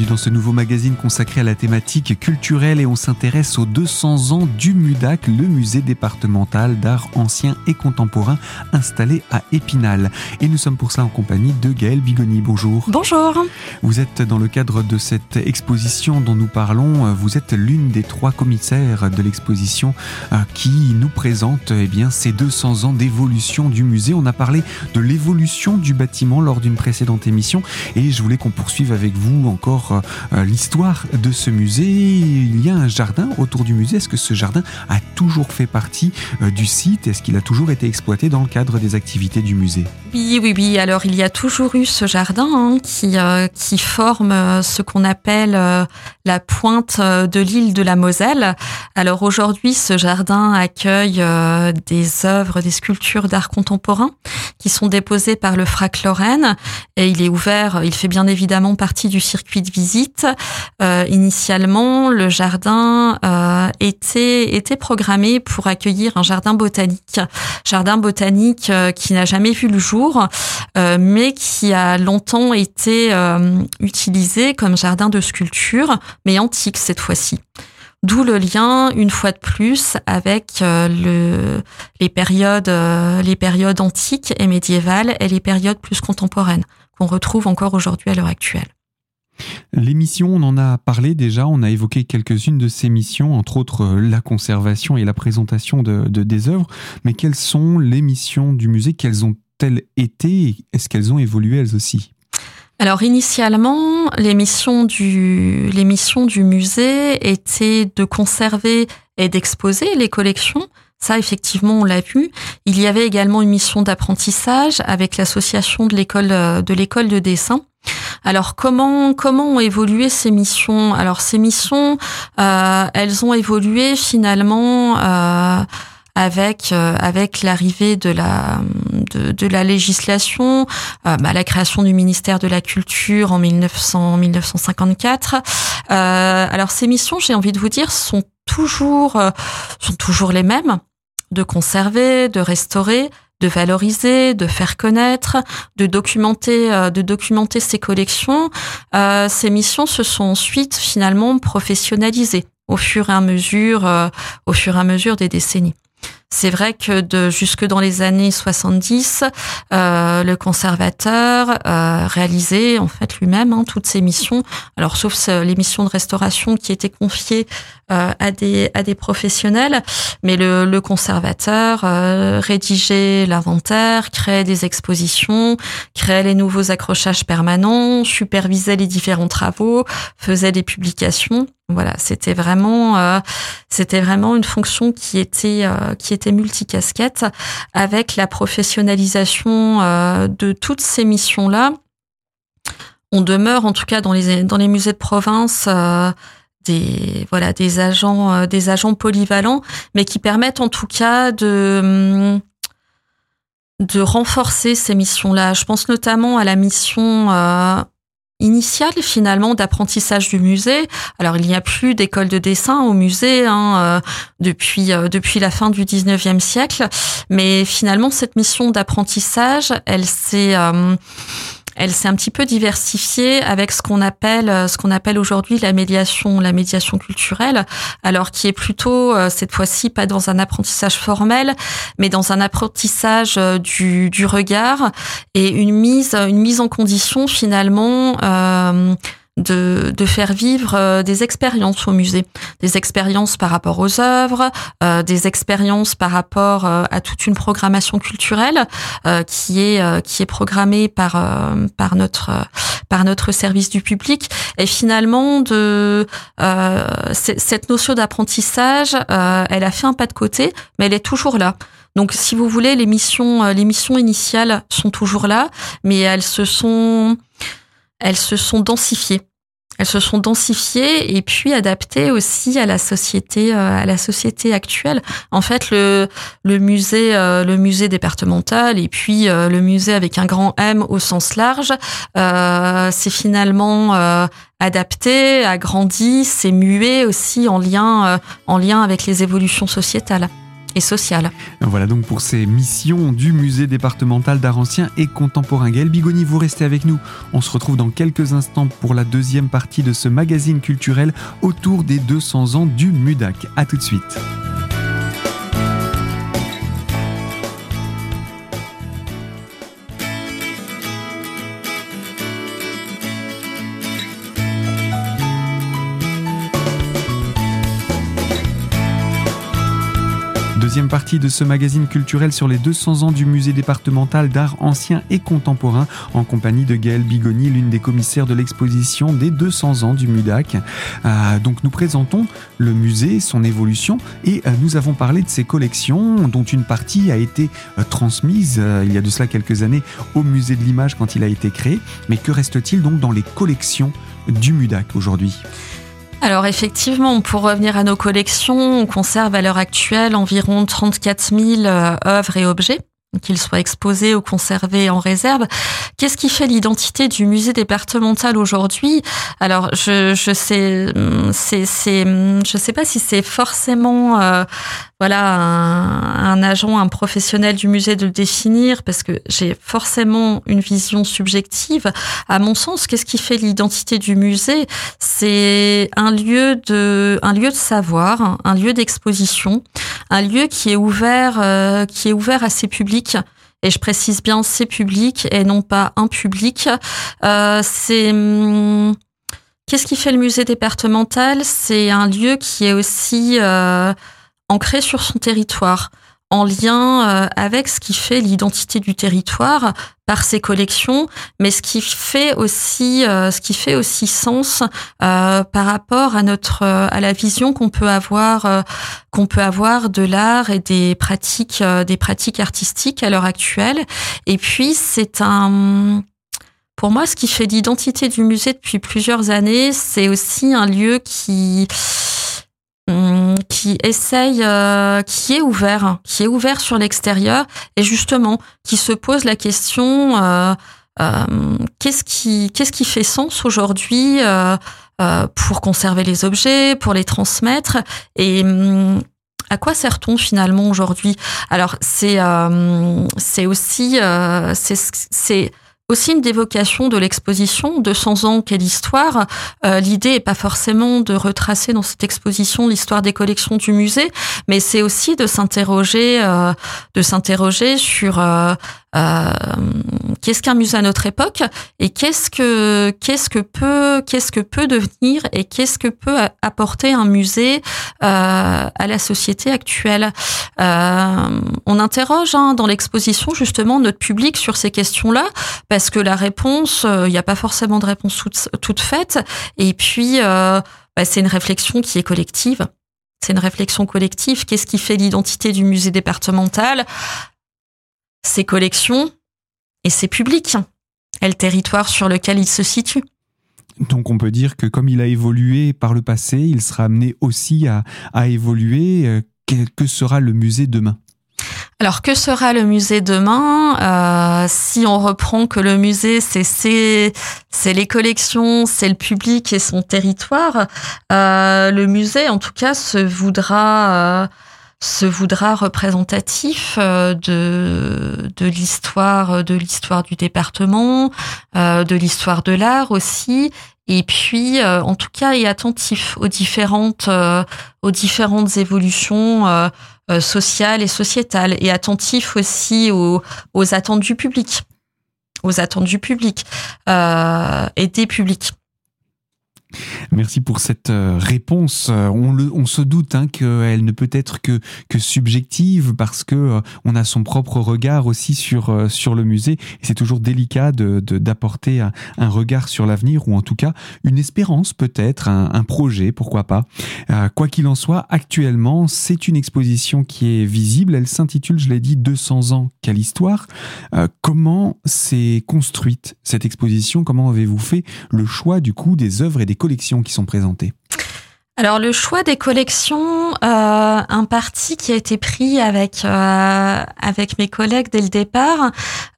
bienvenue dans ce nouveau magazine consacré à la thématique culturelle et on s'intéresse aux 200 ans du MUDAC, le musée départemental d'art ancien et contemporain installé à Épinal. Et nous sommes pour cela en compagnie de Gaëlle Bigoni. Bonjour. Bonjour. Vous êtes dans le cadre de cette exposition dont nous parlons, vous êtes l'une des trois commissaires de l'exposition euh, qui nous présente eh bien, ces 200 ans d'évolution du musée. On a parlé de l'évolution du bâtiment lors d'une précédente émission et je voulais qu'on poursuive avec vous encore euh, l'histoire de ce musée. Il y a un jardin autour du musée. Est-ce que ce jardin a toujours fait partie euh, du site? Est-ce qu'il a toujours été exploité dans le cadre des activités du musée? Oui, oui, oui. Alors il y a toujours eu ce jardin hein, qui, euh, qui forme ce qu'on appelle la pointe de l'île de la Moselle. Alors aujourd'hui, ce jardin accueille des œuvres, des sculptures d'art contemporain qui sont déposées par le FRAC Lorraine et il est ouvert, il fait bien évidemment partie du circuit de visite. Euh, initialement, le jardin euh, était était programmé pour accueillir un jardin botanique, jardin botanique euh, qui n'a jamais vu le jour, mais qui a longtemps été utilisé comme jardin de sculpture, mais antique cette fois-ci. D'où le lien, une fois de plus, avec le, les périodes, les périodes antiques et médiévales et les périodes plus contemporaines qu'on retrouve encore aujourd'hui à l'heure actuelle. L'émission, on en a parlé déjà, on a évoqué quelques-unes de ces missions, entre autres euh, la conservation et la présentation de des œuvres. Mais quelles sont les missions du musée? Quelles ont-elles été Est-ce qu'elles ont évolué elles aussi? Alors initialement, les missions du, les missions du musée étaient de conserver et d'exposer les collections. Ça, effectivement, on l'a vu. Il y avait également une mission d'apprentissage avec l'association de l'école de l'école de dessin alors comment comment ont évolué ces missions? Alors ces missions, euh, elles ont évolué finalement euh, avec euh, avec l'arrivée de la de, de, la législation, euh, bah, la création du ministère de la Culture en 1900 1954. Euh, alors ces missions, j'ai envie de vous dire, sont toujours sont toujours les mêmes de conserver, de restaurer, de valoriser, de faire connaître, de documenter, euh, de documenter ces collections. Euh, ces missions se sont ensuite finalement professionnalisées au fur et à mesure, euh, au fur et à mesure des décennies. C'est vrai que de jusque dans les années 70, euh, le conservateur euh, réalisait en fait lui-même hein, toutes ces missions. Alors sauf les missions de restauration qui étaient confiées euh, à des à des professionnels, mais le, le conservateur euh, rédigeait l'inventaire, créait des expositions, créait les nouveaux accrochages permanents, supervisait les différents travaux, faisait des publications. Voilà, c'était vraiment, euh, c'était vraiment une fonction qui était euh, qui était multicasquette, avec la professionnalisation euh, de toutes ces missions là. On demeure, en tout cas dans les musées de province, des voilà des agents des agents polyvalents, mais qui permettent en tout cas de de renforcer ces missions-là. Je pense notamment à la mission initiale finalement d'apprentissage du musée. Alors il n'y a plus d'école de dessin au musée hein, euh, depuis euh, depuis la fin du 19e siècle, mais finalement cette mission d'apprentissage, elle s'est euh, elle s'est un petit peu diversifiée avec ce qu'on appelle ce qu'on appelle aujourd'hui la médiation la médiation culturelle. Alors qui est plutôt euh, cette fois-ci pas dans un apprentissage formel mais dans un apprentissage euh, du, du regard et une mise une mise en condition finalement euh, de, de faire vivre euh, des expériences au musée, des expériences par rapport aux œuvres, euh, des expériences par rapport euh, à toute une programmation culturelle qui est qui est programmée par par notre par notre service du public et finalement de cette notion d'apprentissage, elle a fait un pas de côté, mais elle est toujours là. Donc, si vous voulez, les missions, les missions initiales sont toujours là, mais elles se sont, elles se sont densifiées. Elles se sont densifiées et puis adaptées aussi à la société, euh, à la société actuelle. En fait, le, musée, euh, le musée départemental et puis euh, le musée avec un grand M au sens large, c'est finalement adapté, agrandi, c'est mué aussi en lien, en lien avec les évolutions sociétales. Et sociale. Voilà donc pour ces missions du musée départemental d'art ancien et contemporain. Gaël Bigoni, vous restez avec nous. On se retrouve dans quelques instants pour la deuxième partie de ce magazine culturel autour des 200 ans du MUDAC. A tout de suite. Deuxième partie de ce magazine culturel sur les 200 ans du musée départemental d'art ancien et contemporain en compagnie de Gaëlle Bigoni, l'une des commissaires de l'exposition des 200 ans du MUDAC. Euh, donc nous présentons le musée, son évolution et euh, nous avons parlé de ses collections dont une partie a été euh, transmise il y a de cela quelques années au musée de l'image quand il a été créé. Mais que reste-t-il donc dans les collections du MUDAC aujourd'hui? Alors effectivement, pour revenir à nos collections, on conserve à l'heure actuelle environ 34 000 euh, œuvres et objets qu'ils soient exposés ou conservés en réserve. Qu'est-ce qui fait l'identité du musée départemental aujourd'hui? Alors, je je sais hum, c'est c'est hum, je sais pas si c'est forcément euh, voilà un, un, agent, un professionnel du musée de le définir parce que j'ai forcément une vision subjective. À mon sens, qu'est-ce qui fait l'identité du musée? C'est un lieu de un lieu de savoir, un lieu d'exposition, un lieu qui est ouvert euh, qui est ouvert à ses publics. Et je précise bien c'est public et non pas un public. Euh, c'est hum, qu'est-ce qui fait le musée départemental? C'est un lieu qui est aussi euh, ancré sur son territoire en lien euh, avec ce qui fait l'identité du territoire par ses collections, mais ce qui fait aussi euh, ce qui fait aussi sens euh, par rapport à notre à la vision qu'on peut avoir qu'on peut avoir de l'art et des pratiques des pratiques artistiques à l'heure actuelle. Et puis c'est un pour moi, ce qui fait l'identité du musée depuis plusieurs années, c'est aussi un lieu qui qui essaye, euh, qui est ouvert, qui est ouvert sur l'extérieur et justement qui se pose la question euh, euh, qu'est-ce qui qu'est-ce qui fait sens aujourd'hui pour conserver les objets, pour les transmettre et hum, à quoi sert-on finalement aujourd'hui? Alors c'est c'est aussi c'est aussi une dévocation de l'exposition 200 ans quelle histoire. Euh, l'idée est pas forcément de retracer dans cette exposition l'histoire des collections du musée mais c'est aussi de s'interroger euh, de s'interroger sur euh, qu'est-ce qu'un musée à notre époque et qu'est-ce que qu'est-ce que peut qu'est-ce que peut devenir et qu'est-ce que peut apporter un musée euh, à la société actuelle? Euh, on interroge hein, dans l'exposition justement notre public sur ces questions-là parce que la réponse, euh, il n'y a pas forcément de réponse toute, toute faite et puis euh, bah, c'est une réflexion qui est collective. C'est une réflexion collective. Qu'est-ce qui fait l'identité du musée départemental? Ses collections et ses publics, et le territoire sur lequel il se situe. Donc on peut dire que comme il a évolué par le passé, il sera amené aussi à, à évoluer. Euh, que sera le musée demain? Alors que sera le musée demain? Euh, Si on reprend que le musée c'est c'est les collections, c'est le public et son territoire, euh, le musée en tout cas se voudra euh, se voudra représentatif euh, de de l'histoire de l'histoire du département, euh, de l'histoire de l'art aussi, et puis euh, en tout cas est attentif aux différentes aux différentes évolutions sociales et sociétales, et attentif aussi aux, aux attentes du public, aux attentes du public et des publics. Merci pour cette euh, réponse. Euh, on, se doute hein, qu'elle ne peut être que, que subjective parce que euh, on a son propre regard aussi sur, sur le musée. C'est toujours délicat de, d'apporter un, regard sur l'avenir ou en tout cas une espérance peut-être, un, un projet, pourquoi pas. quoi qu'il en soit, actuellement, c'est une exposition qui est visible. Elle s'intitule, je l'ai dit, 200 ans, quelle histoire. comment s'est construite cette exposition? Comment avez-vous fait le choix du coup des œuvres et des collections qui sont présentées alors le choix des collections, euh, un parti qui a été pris avec euh, avec mes collègues dès le départ,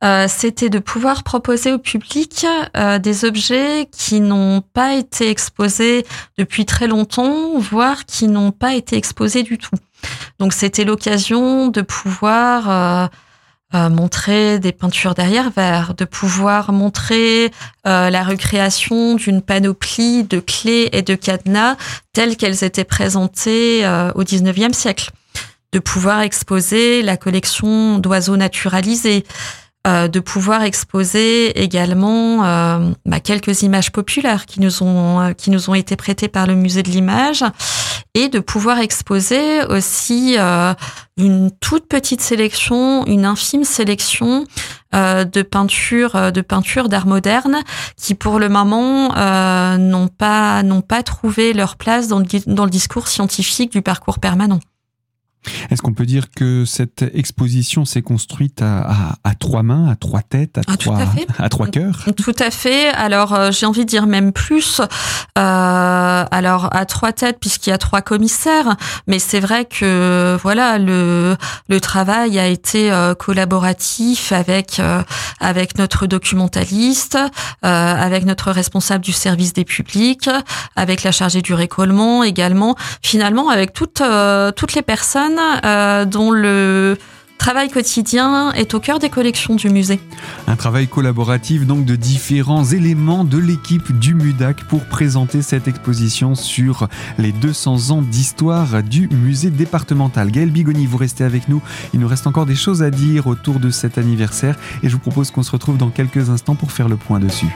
euh, c'était de pouvoir proposer au public euh, des objets qui n'ont pas été exposés depuis très longtemps, voire qui n'ont pas été exposés du tout. Donc c'était l'occasion de pouvoir euh, montrer des peintures derrière verre, de pouvoir montrer euh, la recréation d'une panoplie de clés et de cadenas telles qu'elles étaient présentées euh, au XIXe siècle, de pouvoir exposer la collection d'oiseaux naturalisés, euh, de pouvoir exposer également euh, bah, quelques images populaires qui nous ont euh, qui nous ont été prêtées par le musée de l'image et de pouvoir exposer aussi une toute petite sélection, une infime sélection de peintures de peintures d'art moderne qui pour le moment n'ont pas n'ont pas trouvé leur place dans le, dans le discours scientifique du parcours permanent. Est-ce qu'on peut dire que cette exposition s'est construite à, à, trois mains, à trois têtes, à, ah, trois, à, trois cœurs? Tout à fait. Alors, euh, j'ai envie de dire même plus. Euh, alors, à trois têtes, puisqu'il y a trois commissaires. Mais c'est vrai que, voilà, le, le travail a été euh, collaboratif avec, euh, avec notre documentaliste, avec notre responsable du service des publics, avec la chargée du récollement également. Finalement, avec toutes, toutes les personnes euh, dont le travail quotidien est au cœur des collections du musée. Un travail collaboratif donc de différents éléments de l'équipe du MUDAC pour présenter cette exposition sur les 200 ans d'histoire du musée départemental. Gaël Bigoni, vous restez avec nous. Il nous reste encore des choses à dire autour de cet anniversaire et je vous propose qu'on se retrouve dans quelques instants pour faire le point dessus.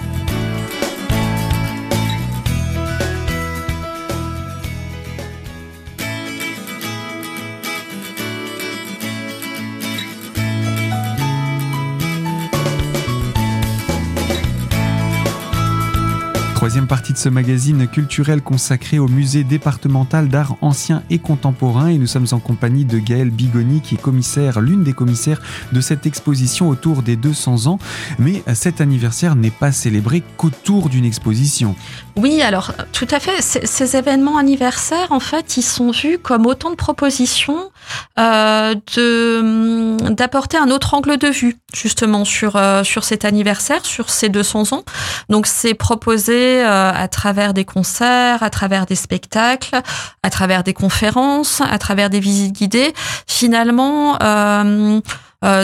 Ce magazine culturel consacré au musée départemental d'art ancien et contemporain et nous sommes en compagnie de Gaëlle Bigoni qui est commissaire, l'une des commissaires de cette exposition autour des 200 ans. Mais cet anniversaire n'est pas célébré qu'autour d'une exposition. Oui, alors tout à fait. Ces événements anniversaires, en fait, ils sont vus comme autant de propositions euh, de d'apporter un autre angle de vue justement sur euh, sur cet anniversaire, sur ces 200 ans. Donc c'est proposé euh, à travers des concerts, à travers des spectacles, à travers des conférences, à travers des visites guidées. Finalement, euh,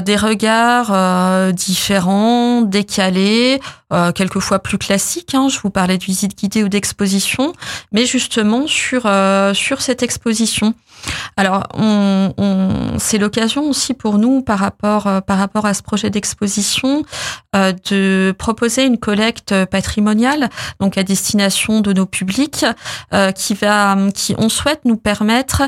des regards différents, décalés, quelquefois plus classiques. Hein. je vous parlais de visite guidée ou d'exposition, mais justement sur sur cette exposition. Alors, on, on, c'est l'occasion aussi pour nous, par rapport, euh, par rapport à ce projet d'exposition, euh, de proposer une collecte patrimoniale, donc à destination de nos publics, euh, qui va, qui on souhaite nous permettre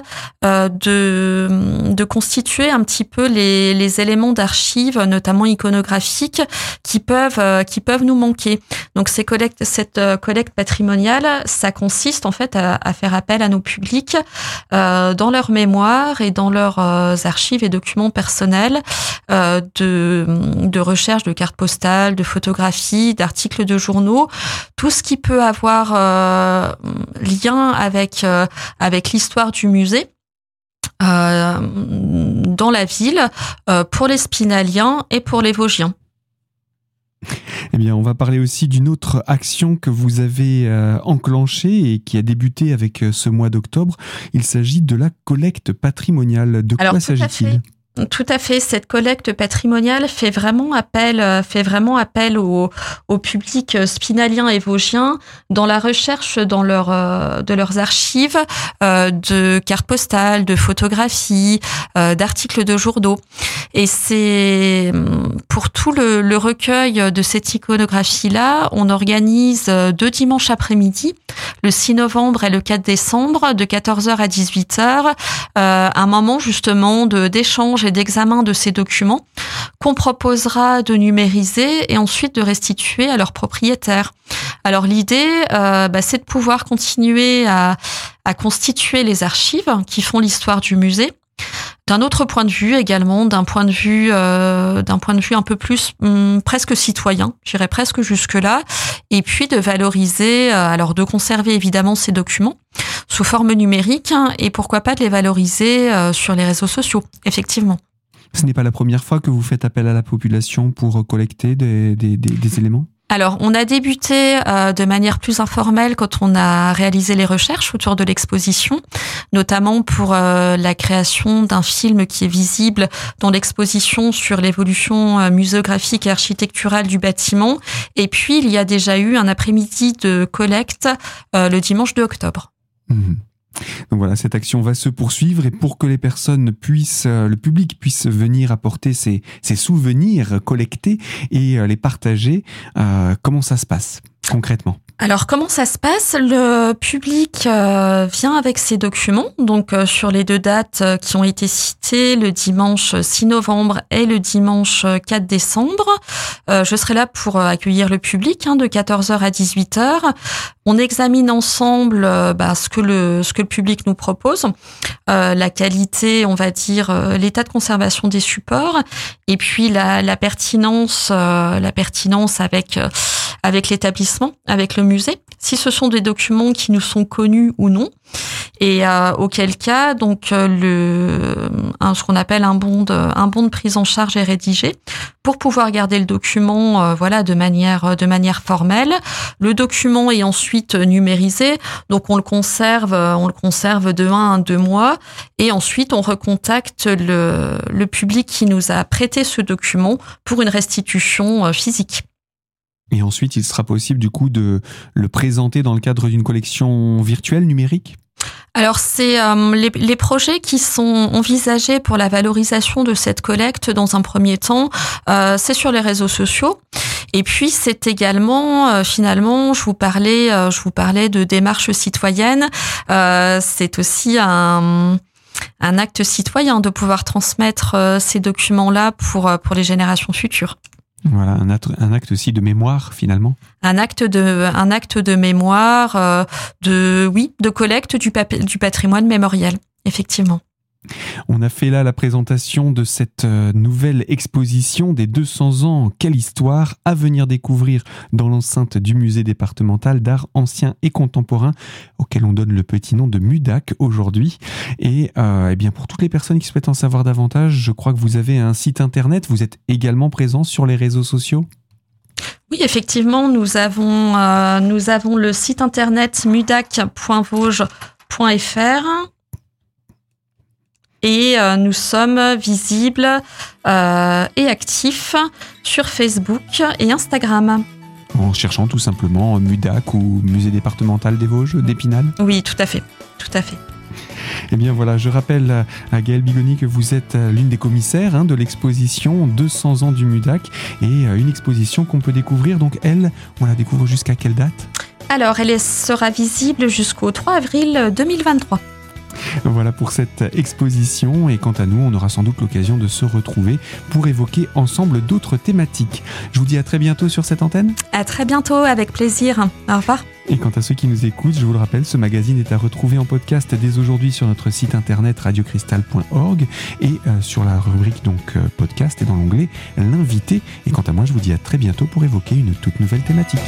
euh, de, de constituer un petit peu les, les éléments d'archives, notamment iconographiques, qui peuvent, euh, qui peuvent nous manquer. Donc, ces collectes, cette collecte patrimoniale, ça consiste en fait à, faire appel à nos publics dans dans leur mémoire et dans leurs euh, archives et documents personnels euh, de, de recherche de cartes postales, de photographies, d'articles de journaux, tout ce qui peut avoir euh, lien avec, avec l'histoire du musée. Dans la ville pour les Spinaliens et pour les Vosgiens. Eh bien, on va parler aussi d'une autre action que vous avez euh, enclenchée et qui a débuté avec euh, ce mois d'octobre. Il s'agit de la collecte patrimoniale. De quoi s'agit-il? Tout à fait. Cette collecte patrimoniale fait vraiment appel, euh, fait vraiment appel au, au public spinalien et vosgien dans la recherche dans leur, euh, de leurs archives euh, de cartes postales, de photographies, d'articles de journaux. Et c'est pour tout le, le, recueil de cette iconographie-là, on organise deux dimanches après-midi, le 6 novembre et le 4 décembre, de 14h à 18h, un moment justement d'échange et d'examen de ces documents qu'on proposera de numériser et ensuite de restituer à leurs propriétaires. Alors l'idée, euh, bah, c'est de pouvoir continuer à, constituer les archives qui font l'histoire du musée. D'un autre point de vue également, d'un point de vue, euh, d'un point de vue un peu plus hum, presque citoyen, j'irais presque jusque là, et puis de valoriser, euh, alors de conserver évidemment ces documents, sous forme numérique hein, et pourquoi pas de les valoriser euh, sur les réseaux sociaux, effectivement. Ce n'est pas la première fois que vous faites appel à la population pour collecter des, éléments? Alors, on a débuté euh, de manière plus informelle quand on a réalisé les recherches autour de l'exposition, notamment pour euh, la création d'un film qui est visible dans l'exposition sur l'évolution euh, muséographique et architecturale du bâtiment. Et puis, il y a déjà eu un après-midi de collecte le dimanche 2 octobre. Mmh. Donc voilà, cette action va se poursuivre et pour que les personnes puissent, euh, le public puisse venir apporter ses, souvenirs collectés et euh, les partager, euh, comment ça se passe concrètement? Alors comment ça se passe? Le public euh, vient avec ses documents, donc euh, sur les deux dates euh, qui ont été citées, le dimanche 6 novembre et le dimanche 4 décembre. je serai là pour accueillir le public hein, de 14h à 18h. On examine ensemble bah, ce que le ce que le public nous propose, la qualité, on va dire, l'état de conservation des supports, et puis la, la pertinence, la pertinence avec avec l'établissement, avec le musée, si ce sont des documents qui nous sont connus ou non, et euh, auquel cas donc euh, le un, ce qu'on appelle un bon de un bon de prise en charge est rédigé pour pouvoir garder le document euh, voilà de manière de manière formelle. Le document est ensuite numérisé, donc on le conserve on le conserve de un à deux mois et ensuite on recontacte le le public qui nous a prêté ce document pour une restitution physique. Et ensuite, il sera possible du coup de le présenter dans le cadre d'une collection virtuelle numérique? Alors c'est euh, les, projets qui sont envisagés pour la valorisation de cette collecte dans un premier temps, euh, c'est sur les réseaux sociaux. Et puis c'est également euh, finalement, je vous parlais, je vous parlais de démarche citoyenne. c'est aussi un un acte citoyen de pouvoir transmettre ces documents-là pour pour les générations futures. Voilà, un acte, un acte aussi de mémoire finalement. Un acte de, un acte de mémoire, euh, de, oui, de collecte du, du patrimoine mémoriel, effectivement. On a fait là la présentation de cette euh, nouvelle exposition des 200 ans Quelle histoire à venir découvrir dans l'enceinte du musée départemental d'art ancien et contemporain auquel on donne le petit nom de MUDAC aujourd'hui. Et euh, eh bien pour toutes les personnes qui souhaitent en savoir davantage, je crois que vous avez un site internet, vous êtes également présent sur les réseaux sociaux? Oui, effectivement, nous avons, euh, le site internet mudac.vosges.fr et euh, nous sommes visibles euh, et actifs sur Facebook et Instagram. En cherchant tout simplement MUDAC ou Musée départemental des Vosges d'Épinal Oui, tout à fait, tout à fait. Eh bien voilà, je rappelle à Gaëlle Bigoni que vous êtes l'une des commissaires hein, de l'exposition 200 ans du MUDAC et euh, une exposition qu'on peut découvrir. Donc elle, on la découvre jusqu'à quelle date? Alors elle sera visible jusqu'au 3 avril 2023. Voilà pour cette exposition et quant à nous, on aura sans doute l'occasion de se retrouver pour évoquer ensemble d'autres thématiques. Je vous dis à très bientôt sur cette antenne. À très bientôt, avec plaisir. Au revoir. Et quant à ceux qui nous écoutent, je vous le rappelle, ce magazine est à retrouver en podcast dès aujourd'hui sur notre site internet radiocristal.org et euh, sur la rubrique donc euh, podcast et dans l'onglet l'invité. Et quant à moi, je vous dis à très bientôt pour évoquer une toute nouvelle thématique.